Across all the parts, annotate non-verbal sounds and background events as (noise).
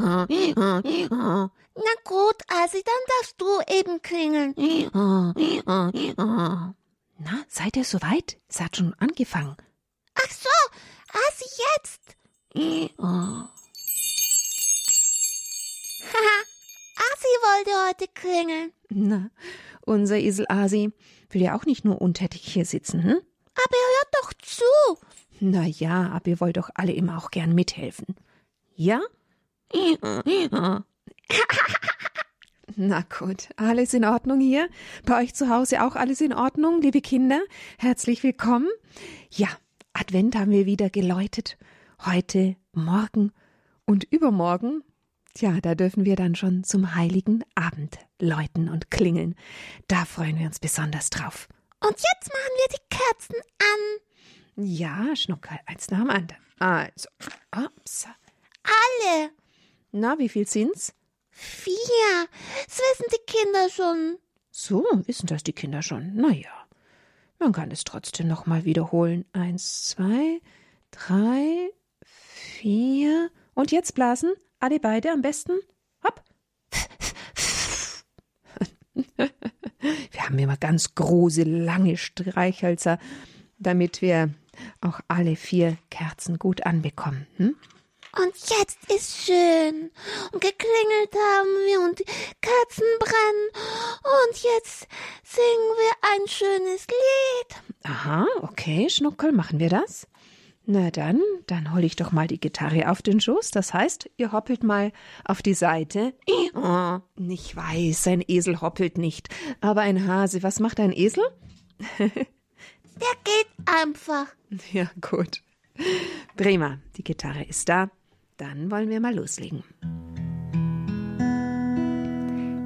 Na gut, Asi, dann darfst du eben klingeln. Na, seid ihr soweit? Es hat schon angefangen. Ach so, Asi, jetzt. Haha, Asi wollte heute klingeln. Na, unser Esel Asi will ja auch nicht nur untätig hier sitzen, hm? Aber er hört doch zu. Na ja, aber ihr wollt doch alle immer auch gern mithelfen. Ja? (laughs) Na gut, alles in Ordnung hier? Bei euch zu Hause auch alles in Ordnung, liebe Kinder? Herzlich willkommen. Ja, Advent haben wir wieder geläutet. Heute, morgen und übermorgen. Tja, da dürfen wir dann schon zum heiligen Abend läuten und klingeln. Da freuen wir uns besonders drauf. Und jetzt machen wir die Kerzen an. Ja, Schnuckel, eins nach dem anderen. Also, ups. Alle. Na, wie viel sind's? Vier. Das wissen die Kinder schon. So, wissen das die Kinder schon. Na ja, man kann es trotzdem noch mal wiederholen. Eins, zwei, drei, vier. Und jetzt blasen. Alle beide am besten. Hopp. Wir haben immer ganz große, lange Streichhölzer, damit wir auch alle vier Kerzen gut anbekommen. Hm? Und jetzt ist schön. Und geklingelt haben wir und die Kerzen brennen. Und jetzt singen wir ein schönes Lied. Aha, okay, Schnuckel, machen wir das? Na dann, dann hol ich doch mal die Gitarre auf den Schoß. Das heißt, ihr hoppelt mal auf die Seite. Oh, ich weiß, ein Esel hoppelt nicht. Aber ein Hase, was macht ein Esel? Der geht einfach. (laughs) Ja, gut. Prima, die Gitarre ist da. Dann wollen wir mal loslegen.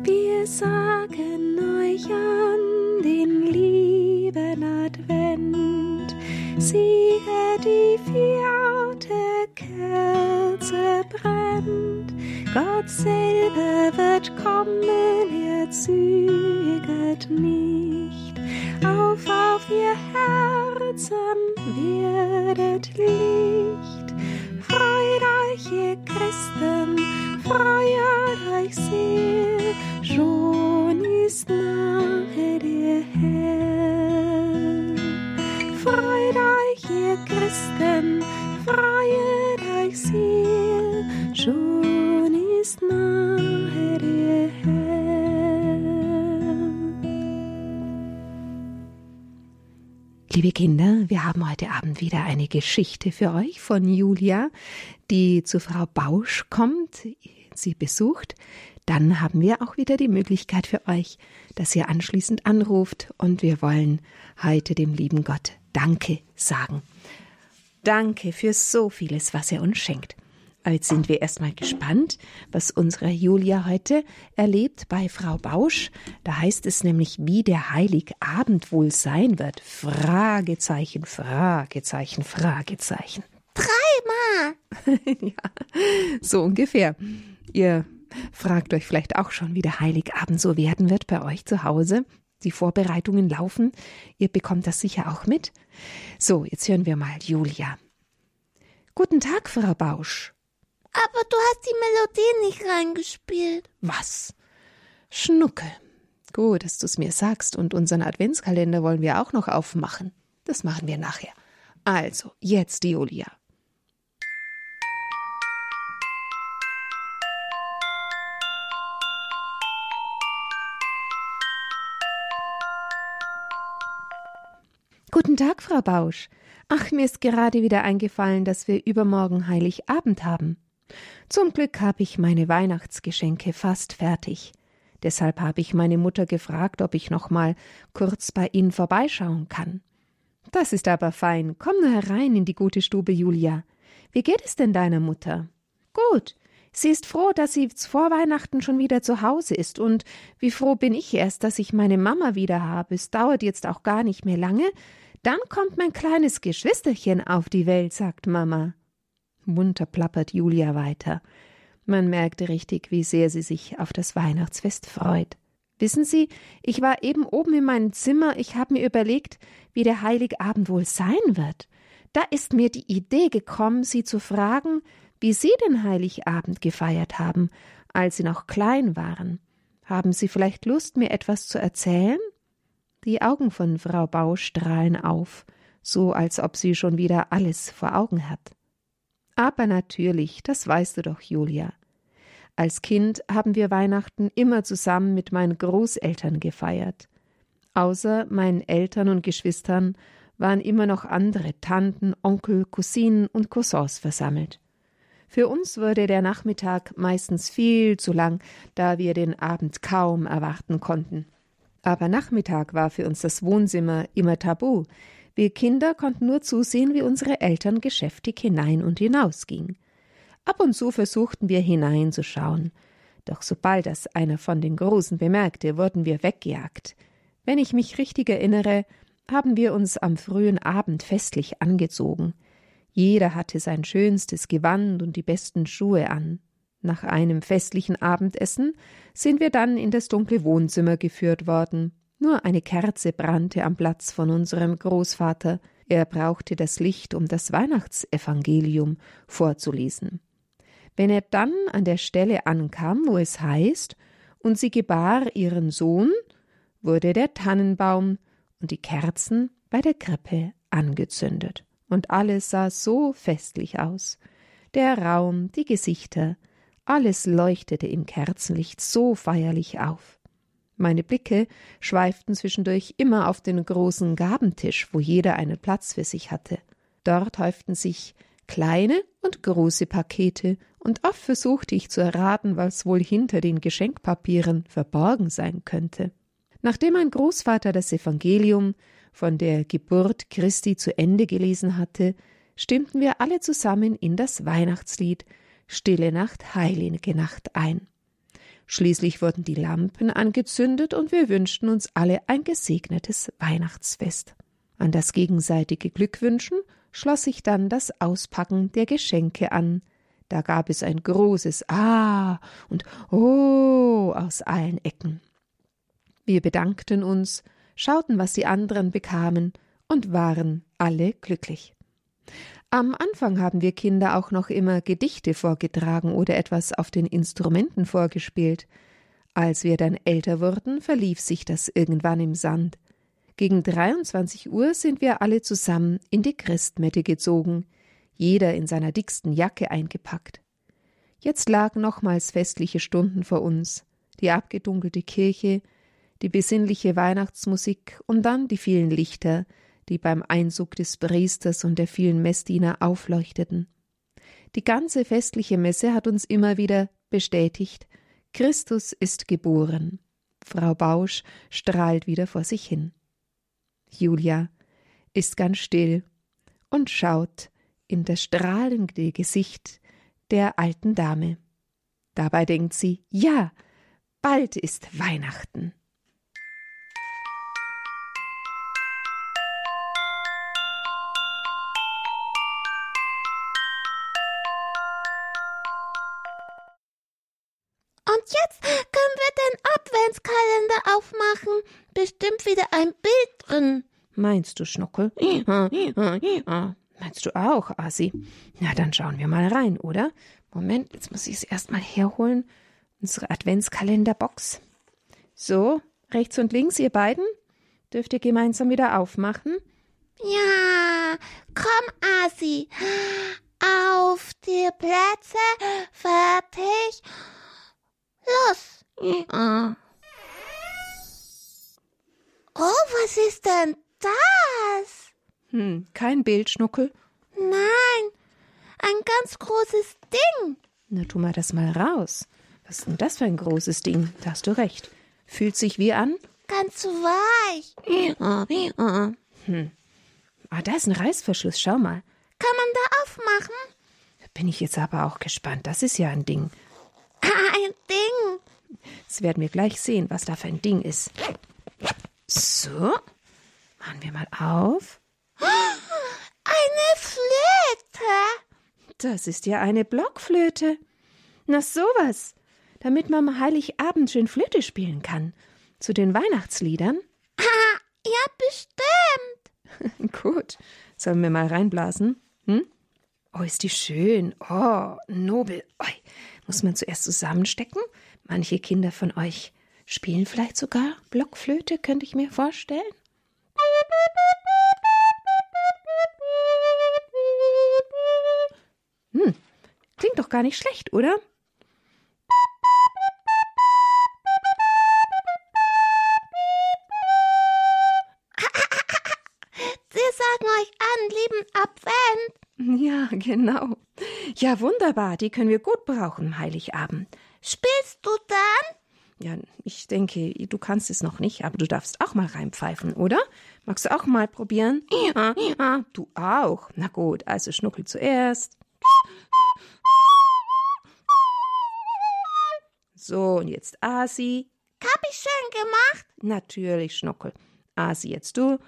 Wir sagen euch an den lieben Advent. Siehe, die vierte Kerze brennt. Gott selber wird kommen, er züget nicht. Auf, auf ihr Herzen werdet Licht. Christen, freut euch sehr, schon ist nahe der Herr. Freut euch, ihr Christen, freut euch sehr, schon ist nahe der Herr. Liebe Kinder, wir haben heute Abend wieder eine Geschichte für euch von Julia, die zu Frau Bausch kommt, sie besucht. Dann haben wir auch wieder die Möglichkeit für euch, dass ihr anschließend anruft und wir wollen heute dem lieben Gott Danke sagen. Danke für so vieles, was er uns schenkt. Jetzt sind wir erstmal gespannt, was unsere Julia heute erlebt bei Frau Bausch. Da heißt es nämlich, wie der Heiligabend wohl sein wird. Fragezeichen, Fragezeichen, Fragezeichen. Dreimal. (laughs) ja, so ungefähr. Ihr fragt euch vielleicht auch schon, wie der Heiligabend so werden wird bei euch zu Hause. Die Vorbereitungen laufen. Ihr bekommt das sicher auch mit. So, jetzt hören wir mal Julia. Guten Tag, Frau Bausch. Aber du hast die Melodie nicht reingespielt. Was? Schnucke. Gut, dass du es mir sagst. Und unseren Adventskalender wollen wir auch noch aufmachen. Das machen wir nachher. Also, jetzt Julia. Guten Tag, Frau Bausch. Ach, mir ist gerade wieder eingefallen, dass wir übermorgen Heiligabend haben. Zum Glück habe ich meine Weihnachtsgeschenke fast fertig. Deshalb habe ich meine Mutter gefragt, ob ich noch mal kurz bei Ihnen vorbeischauen kann. Das ist aber fein. Komm nur herein in die gute Stube, Julia. Wie geht es denn deiner Mutter? Gut. Sie ist froh, dass sie vor Weihnachten schon wieder zu Hause ist, und wie froh bin ich erst, dass ich meine Mama wieder habe. Es dauert jetzt auch gar nicht mehr lange. Dann kommt mein kleines Geschwisterchen auf die Welt, sagt Mama. Munter plappert Julia weiter. Man merkte richtig, wie sehr sie sich auf das Weihnachtsfest freut. Wissen Sie, ich war eben oben in meinem Zimmer, ich habe mir überlegt, wie der Heiligabend wohl sein wird. Da ist mir die Idee gekommen, Sie zu fragen, wie Sie den Heiligabend gefeiert haben, als Sie noch klein waren. Haben Sie vielleicht Lust, mir etwas zu erzählen? Die Augen von Frau Bau strahlen auf, so als ob sie schon wieder alles vor Augen hat. Aber natürlich, das weißt du doch, Julia. Als Kind haben wir Weihnachten immer zusammen mit meinen Großeltern gefeiert. Außer meinen Eltern und Geschwistern waren immer noch andere Tanten, Onkel, Cousinen und Cousins versammelt. Für uns wurde der Nachmittag meistens viel zu lang, da wir den Abend kaum erwarten konnten. Aber Nachmittag war für uns das Wohnzimmer immer tabu. Wir Kinder konnten nur zusehen, wie unsere Eltern geschäftig hinein und hinaus gingen. Ab und zu versuchten wir hineinzuschauen. Doch sobald das einer von den Großen bemerkte, wurden wir weggejagt. Wenn ich mich richtig erinnere, haben wir uns am frühen Abend festlich angezogen. Jeder hatte sein schönstes Gewand und die besten Schuhe an. Nach einem festlichen Abendessen sind wir dann in das dunkle Wohnzimmer geführt worden. Nur eine Kerze brannte am Platz von unserem Großvater. Er brauchte das Licht, um das Weihnachtsevangelium vorzulesen. Wenn er dann an der Stelle ankam, wo es heißt, und sie gebar ihren Sohn, wurde der Tannenbaum und die Kerzen bei der Krippe angezündet. Und alles sah so festlich aus. Der Raum, die Gesichter, alles leuchtete im Kerzenlicht so feierlich auf. Meine Blicke schweiften zwischendurch immer auf den großen Gabentisch, wo jeder einen Platz für sich hatte. Dort häuften sich kleine und große Pakete, und oft versuchte ich zu erraten, was wohl hinter den Geschenkpapieren verborgen sein könnte. Nachdem mein Großvater das Evangelium von der Geburt Christi zu Ende gelesen hatte, stimmten wir alle zusammen in das Weihnachtslied Stille Nacht, heilige Nacht ein. Schließlich wurden die Lampen angezündet und wir wünschten uns alle ein gesegnetes Weihnachtsfest. An das gegenseitige Glückwünschen schloss sich dann das Auspacken der Geschenke an, da gab es ein großes Ah und Oh aus allen Ecken. Wir bedankten uns, schauten, was die anderen bekamen und waren alle glücklich. Am Anfang haben wir Kinder auch noch immer Gedichte vorgetragen oder etwas auf den Instrumenten vorgespielt. Als wir dann älter wurden, verlief sich das irgendwann im Sand. Gegen 23 Uhr sind wir alle zusammen in die Christmette gezogen, jeder in seiner dicksten Jacke eingepackt. Jetzt lagen nochmals festliche Stunden vor uns, die abgedunkelte Kirche, die besinnliche Weihnachtsmusik und dann die vielen Lichter, die beim Einzug des Priesters und der vielen Messdiener aufleuchteten. Die ganze festliche Messe hat uns immer wieder bestätigt, Christus ist geboren. Frau Bausch strahlt wieder vor sich hin. Julia ist ganz still und schaut in das strahlende Gesicht der alten Dame. Dabei denkt sie, ja, bald ist Weihnachten. Bestimmt wieder ein Bild drin. Meinst du, Schnuckel? Meinst du auch, Asi? Na, dann schauen wir mal rein, oder? Moment, jetzt muss ich es erstmal herholen. Unsere Adventskalenderbox. So, rechts und links, ihr beiden. Dürft ihr gemeinsam wieder aufmachen? Ja, komm, Asi. Auf die Plätze, fertig, los. Oh, was ist denn das? Hm, kein Bild, Schnuckel? Nein, ein ganz großes Ding. Na, tu mal das mal raus. Was ist denn das für ein großes Ding? Da hast du recht. Fühlt sich wie an? Ganz weich. Hm. Ah, da ist ein Reißverschluss, schau mal. Kann man da aufmachen? Da bin ich jetzt aber auch gespannt. Das ist ja ein Ding. (laughs) Ein Ding. Das werden wir gleich sehen, was da für ein Ding ist. So. Machen wir mal auf. Eine Flöte. Das ist ja eine Blockflöte. Na sowas. Damit man am Heiligabend schön Flöte spielen kann. Zu den Weihnachtsliedern. Ah, (laughs) ja, bestimmt. (laughs) Gut. Sollen wir mal reinblasen? Hm? Oh, ist die schön. Oh, nobel. Oi. Muss man zuerst zusammenstecken? Manche Kinder von euch spielen vielleicht sogar Blockflöte, könnte ich mir vorstellen. Hm, klingt doch gar nicht schlecht, oder? (laughs) Wir sagen euch an, lieben Advent. Ja, genau. Ja, wunderbar. Die können wir gut brauchen, Heiligabend. Spielst du dann? Ja, ich denke, du kannst es noch nicht, aber du darfst auch mal reinpfeifen, oder? Magst du auch mal probieren? Ja, ja. Du auch. Na gut, also Schnuckel zuerst. So, und jetzt Asi. Hab ich schön gemacht. Natürlich, Schnuckel. Asi, jetzt du.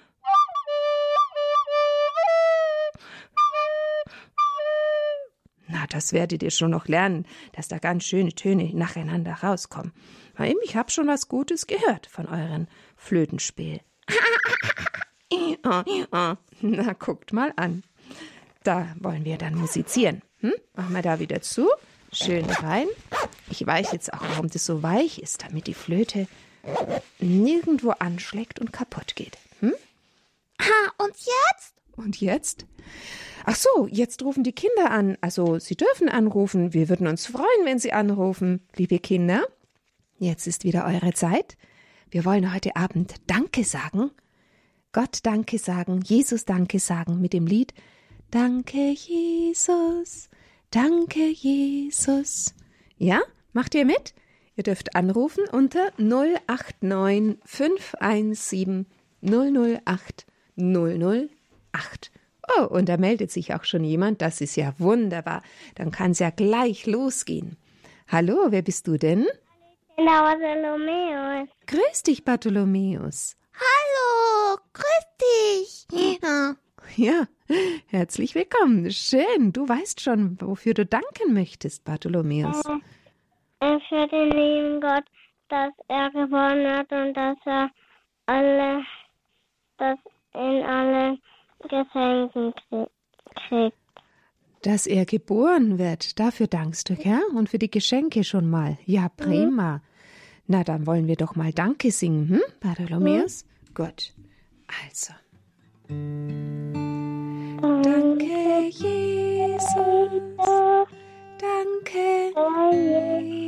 Na, das werdet ihr schon noch lernen, dass da ganz schöne Töne nacheinander rauskommen. Ich habe schon was Gutes gehört von euren Flötenspiel. (laughs) Na, guckt mal an. Da wollen wir dann musizieren. Hm? Machen wir da wieder zu. Schön rein. Ich weiß jetzt auch, warum das so weich ist, damit die Flöte nirgendwo anschlägt und kaputt geht. Hm? Ha, und jetzt? Und jetzt? Ach so, jetzt rufen die Kinder an. Also, sie dürfen anrufen. Wir würden uns freuen, wenn sie anrufen, liebe Kinder. Jetzt ist wieder eure Zeit. Wir wollen heute Abend Danke sagen. Gott Danke sagen, Jesus Danke sagen mit dem Lied Danke Jesus, Danke Jesus. Ja, macht ihr mit? Ihr dürft anrufen unter 089 517 008 008. Oh, und da meldet sich auch schon jemand. Das ist ja wunderbar. Dann kann es ja gleich losgehen. Hallo, wer bist du denn? Bartholomäus. Grüß dich, Bartholomäus. Hallo, grüß dich. Ja. (laughs) Ja, herzlich willkommen. Schön. Du weißt schon, wofür du danken möchtest, Bartholomäus. Äh, für den lieben Gott, dass er gewonnen hat und dass er alle, dass ihn alle Kriegt. Dass er geboren wird, dafür dankst du, gell? Und für die Geschenke schon mal. Ja, prima. Na, dann wollen wir doch mal Danke singen, hm, Bartholomäus? Gut. Also. Danke, Jesus. Danke,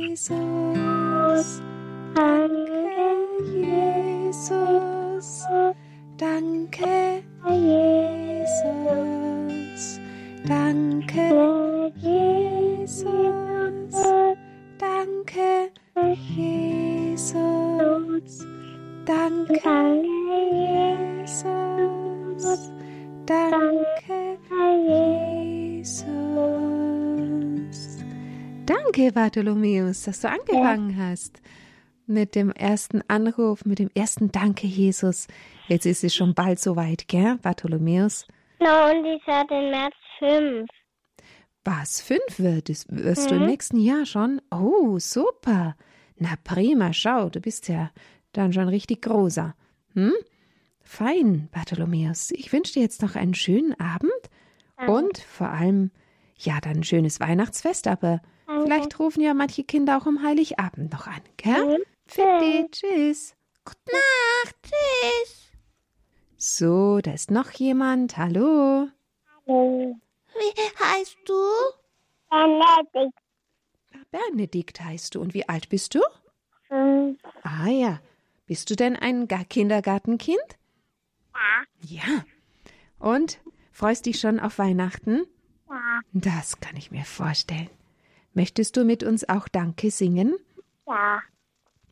Jesus. Danke, Jesus. Danke, Jesus. Danke, Jesus. Danke, Jesus. Danke, Jesus. Danke, Jesus. Danke, Bartholomäus, dass du angefangen hast mit dem ersten Anruf, mit dem ersten Danke, Jesus. Jetzt ist es schon bald soweit, gell, Bartholomäus? Na, und ich hatte im März fünf. Was, fünf wird es, wirst du im nächsten Jahr schon? Oh, super. Na prima, schau, du bist ja dann schon richtig großer. Hm? Fein, Bartholomäus. Ich wünsche dir jetzt noch einen schönen Abend und vor allem, ja, dann ein schönes Weihnachtsfest, aber vielleicht rufen ja manche Kinder auch am Heiligabend noch an, gell? Fitti, tschüss. Gute Nacht, tschüss. So, da ist noch jemand. Hallo. Hallo. Wie heißt du? Benedikt Benedikt heißt du. Und wie alt bist du? fünf. Ah ja. Bist du denn ein Ga- Kindergartenkind? Ja. Ja. Und freust dich schon auf Weihnachten? Ja. Das kann ich mir vorstellen. Möchtest du mit uns auch Danke singen? Ja.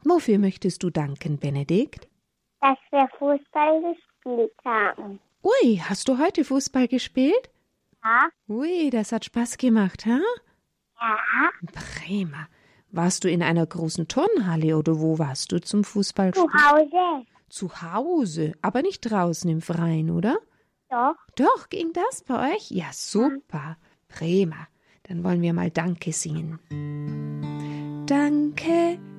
Wofür möchtest du danken, Benedikt? Dass wir Fußball gespielt haben. Ui, hast du heute Fußball gespielt? Ja. Ui, das hat Spaß gemacht, ha? Ja. Prima. Warst du in einer großen Turnhalle oder wo warst du zum Fußball? Zu Hause. Zu Hause, aber nicht draußen im Freien, oder? Doch. Doch, ging das bei euch? Ja, super. Prima. Dann wollen wir mal Danke singen. Danke,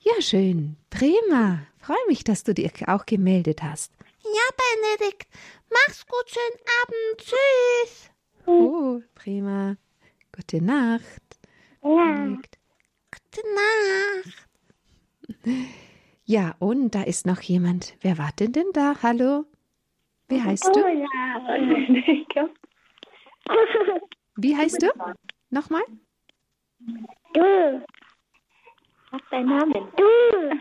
Ja, schön. Prima. Freue mich, dass du dich auch gemeldet hast. Ja, Benedikt. Mach's gut, schönen Abend. Tschüss. Oh, prima. Gute Nacht. Ja. Benedikt. Gute Nacht. Ja, und da ist noch jemand. Wer war denn denn da? Hallo? Wie heißt du? Wie heißt du? Nochmal? Du. Was ist dein Name? Du.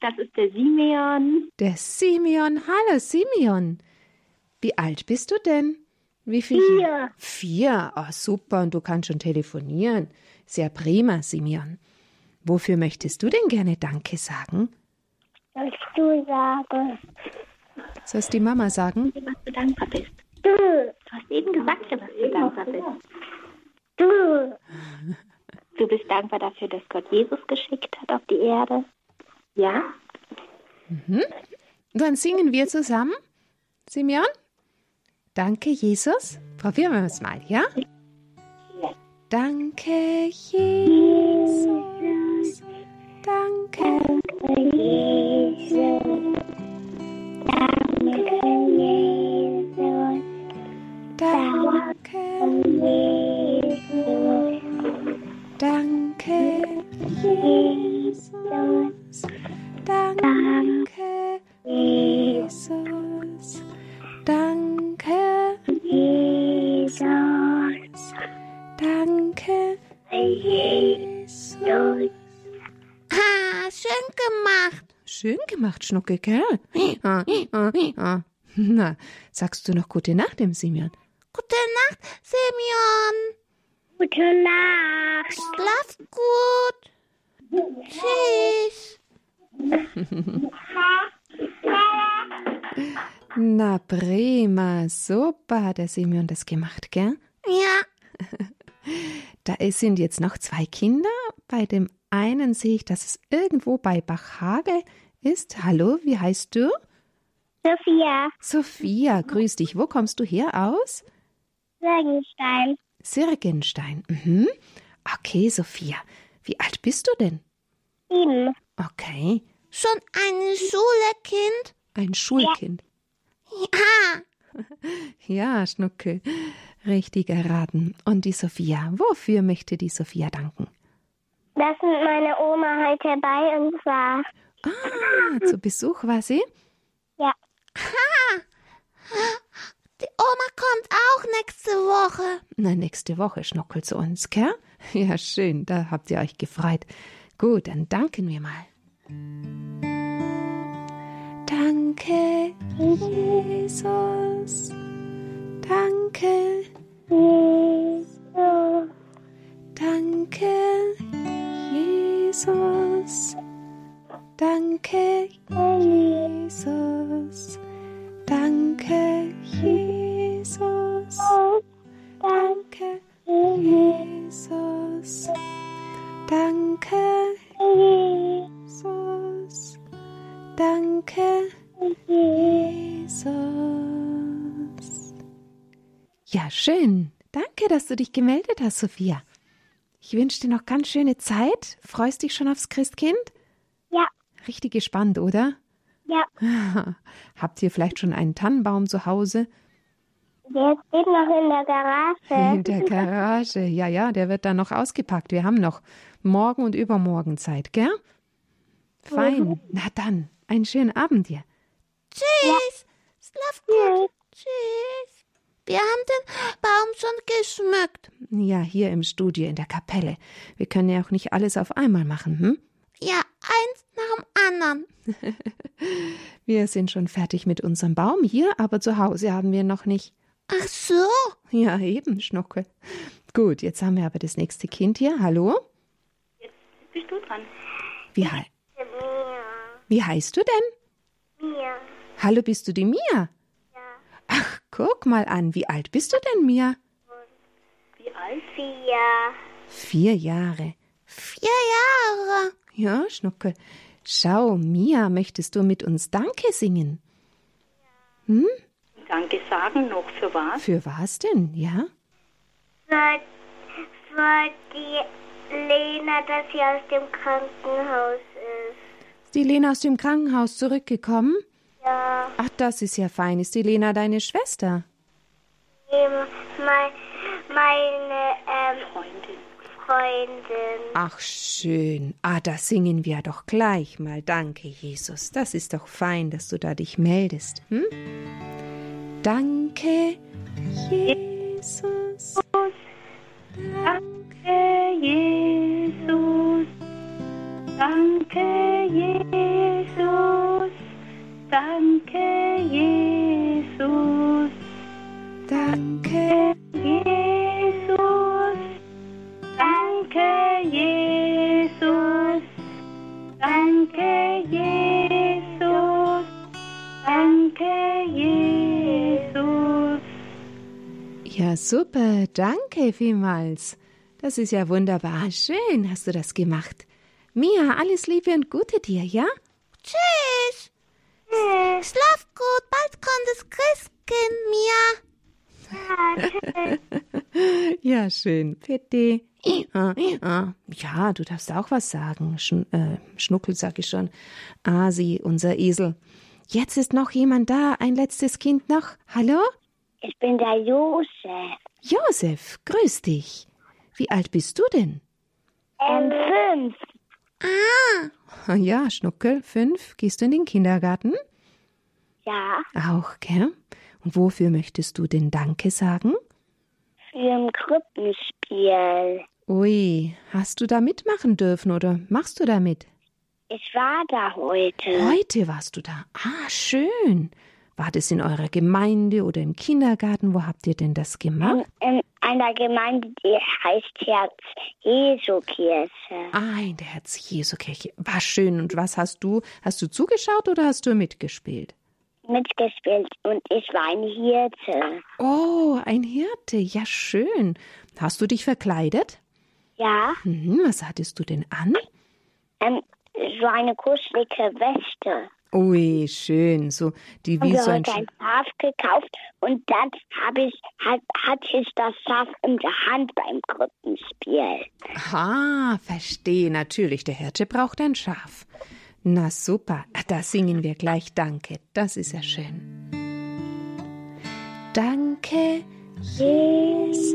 Das ist der Simeon. Der Simeon. Hallo, Simeon. Wie alt bist du denn? Wie viel? Vier. Vier. Ah, super. Und du kannst schon telefonieren. Sehr prima, Simeon. Wofür möchtest du denn gerne Danke sagen? Sollst du sagen? Sollst die Mama sagen? Was du dankbar bist. Du. Du hast eben gesagt, was du dankbar bist. Du. (laughs) Du bist dankbar dafür, dass Gott Jesus geschickt hat auf die Erde. Ja? Dann singen wir zusammen. Simeon? Danke, Jesus. Probieren wir es mal, ja? Danke, Jesus. Danke. Jesus. Danke, Jesus. Danke. Jesus. Danke, Jesus. danke, Jesus. Danke, Jesus. danke, Jesus. Ah, schön gemacht. Schön gemacht, Schnucke, gell? Ah, ah, ah. Na, sagst du noch gute Nacht dem Simeon? Gute Nacht, Simeon. Gute Nacht. Schlaf gut. Tschüss. (laughs) Na, prima, super hat der Simeon das gemacht, gell? Ja, Da sind jetzt noch zwei Kinder. Bei dem einen sehe ich, dass es irgendwo bei Bachhage ist. Hallo, wie heißt du? Sophia. Sophia, grüß dich. Wo kommst du her aus? Regenstein. Sirgenstein. Mhm. Okay, Sophia. Wie alt bist du denn? Sieben. Okay, schon eine Schule, Kind? ein Schulkind. Ja, Ja, (laughs) Schnuckel. Richtig erraten. Und die Sophia, wofür möchte die Sophia danken? Das sind meine Oma heute bei uns war. Ah, zu Besuch war sie? Ja. (laughs) (laughs) die Oma kommt auch nächste Woche. Na, nächste Woche Schnuckel zu uns, gell? (laughs) Ja, schön, da habt ihr euch gefreut. Gut, dann danken wir mal. Danke, Jesus. Danke, Jesus. danke, Jesus. Danke, Jesus. Danke, Jesus. Danke, Jesus. Danke, Jesus. Danke, Jesus. Ja, schön. Danke, dass du dich gemeldet hast, Sophia. Ich wünsche dir noch ganz schöne Zeit. Freust dich schon aufs Christkind? Ja. Richtig gespannt, oder? Ja. (laughs) Habt ihr vielleicht schon einen Tannenbaum zu Hause? Der steht noch in der Garage. In der Garage. Ja, ja, der wird dann noch ausgepackt. Wir haben noch morgen und übermorgen Zeit, gell? Fein. Na dann, einen schönen Abend dir. Tschüss. Schlaf gut. Tschüss. Wir haben den Baum schon geschmückt. Ja, hier im Studio in der Kapelle. Wir können ja auch nicht alles auf einmal machen, hm? Ja, anderen. (laughs) Wir sind schon fertig mit unserem Baum hier, aber zu Hause haben wir noch nicht. Ach so. Ja, eben, Schnuckel. Gut, jetzt haben wir aber das nächste Kind hier. Hallo? Bist du dran? Wie, hei wie heißt du denn? Mir. Hallo, bist du die Mia? Ja. Ach, guck mal an, wie alt bist du denn, Mia? Wie alt? Vier. Vier Jahre. Vier Jahre. Ja, Schnuckel. Schau, Mia, möchtest du mit uns Danke singen? Danke sagen noch für was? Für was denn? Ja? Für, für die Lena, dass sie aus dem Krankenhaus ist. Ist die Lena aus dem Krankenhaus zurückgekommen? Ja, Ach, das ist ja fein. Ist die Lena deine Schwester? eben mein, meine ähm, Freundin. Freundin. Ach, schön. Ah, da singen wir doch gleich mal. Danke, Jesus. Das ist doch fein, dass du da dich meldest. Hm? Danke, Jesus. Danke, Jesus. Danke, Jesus. Danke, Jesus. Danke, Jesus. Danke, Jesus. Danke, Jesus. Danke, Jesus. Ja, super. Danke vielmals. Das ist ja wunderbar. Schön hast du das gemacht. Mia, alles Liebe und Gute dir, ja? Tschüss. Schlaf gut, bald kommt das Christkind, Mia. Ja, (laughs) schön. Bitte. Ja, du darfst auch was sagen. Schn äh, Schnuckel sag ich schon. Asi, unser Esel. Jetzt ist noch jemand da. Ein letztes Kind noch. Hallo? Ich bin der Josef. Josef, grüß dich. Wie alt bist du denn? Ähm, fünf. Ah, Ja, Schnuckel, fünf. Gehst du in den Kindergarten? Ja, Auch, gell? Und wofür möchtest du denn Danke sagen? für ein Krippenspiel. Ui, hast du da mitmachen dürfen oder machst du da mit? Ich war da heute. Heute warst du da. Ah, schön. War das in eurer Gemeinde oder im Kindergarten? Wo habt ihr denn das gemacht? In einer Gemeinde, die heißt Herz Jesu Kirche. Ah, in der Herz-Jesu-Kirche. War schön. Und was hast du? Hast du zugeschaut oder hast du mitgespielt? Mitgespielt und ich war ein Hirte. Oh, ein Hirte. Ja, schön. Hast du dich verkleidet? Ja, Mhm, was hattest du denn an? ähm, so eine kuschelige Weste. Ui, schön. So, die wie so ein. heute ein Schaf gekauft und dann habe ich, hat, hatte ich das Schaf in der Hand beim Krippenspiel. Ah, verstehe. Natürlich, der Hirte braucht ein Schaf. Na super, da singen wir gleich Danke. Das ist ja schön. Danke, Jesus.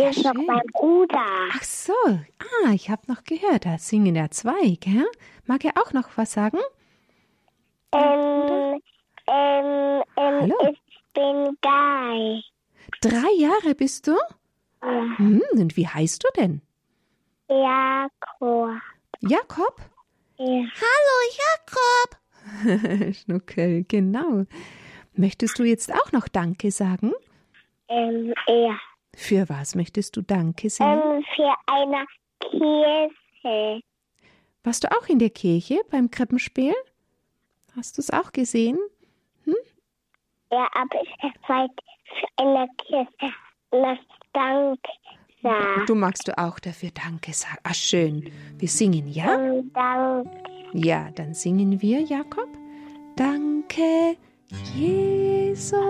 Hier ist noch mein Bruder. Ach so, ah, ich habe noch gehört, da singen ja zwei, gell? Mag er auch noch was sagen? Ähm, ähm, ähm, Hallo. ich bin Guy. Drei Jahre bist du? Ja. Hm, und wie heißt du denn? Jakob. Jakob? Ja. hallo Jakob. (laughs) Schnuckel, genau. Möchtest du jetzt auch noch Danke sagen? Ähm, ja. Für was möchtest du Danke sagen? Ähm, für eine Kirche. Warst du auch in der Kirche beim Krippenspiel? Hast du es auch gesehen? Ja, aber ich wollte für eine Kirche das Dank sagen. Du magst du auch dafür Danke sagen. Ah, schön. Wir singen, ja? Ähm, Dank. Ja, dann singen wir, Jakob. Danke, Jesus.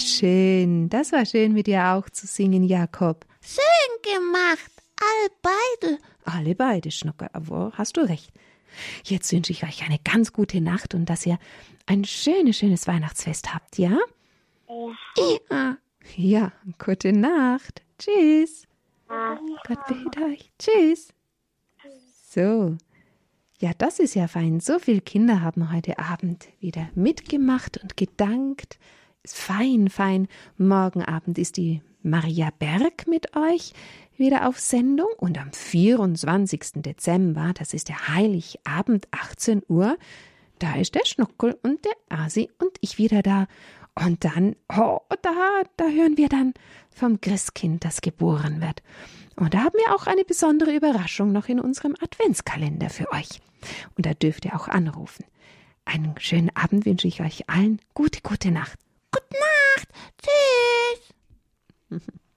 Schön. Das war schön, mit dir auch zu singen, Jakob. Schön gemacht. Alle beide. Alle beide, Schnucke. Aber hast du recht. Jetzt wünsche ich euch eine ganz gute Nacht und dass ihr ein schönes, schönes Weihnachtsfest habt, ja? Ja. Ja, gute Nacht. Tschüss. Gott behüte euch. Tschüss. So. Ja, das ist ja fein. So viele Kinder haben heute Abend wieder mitgemacht und gedankt. Fein, fein. Morgen Abend ist die Maria Berg mit euch wieder auf Sendung und am 24. Dezember, das ist der Heiligabend, 18 Uhr, da ist der Schnuckel und der Asi und ich wieder da. Und dann, oh, da, da hören wir dann vom Christkind, das geboren wird. Und da haben wir auch eine besondere Überraschung noch in unserem Adventskalender für euch. Und da dürft ihr auch anrufen. Einen schönen Abend wünsche ich euch allen. Gute, gute Nacht. Gute Nacht. Tschüss. (laughs)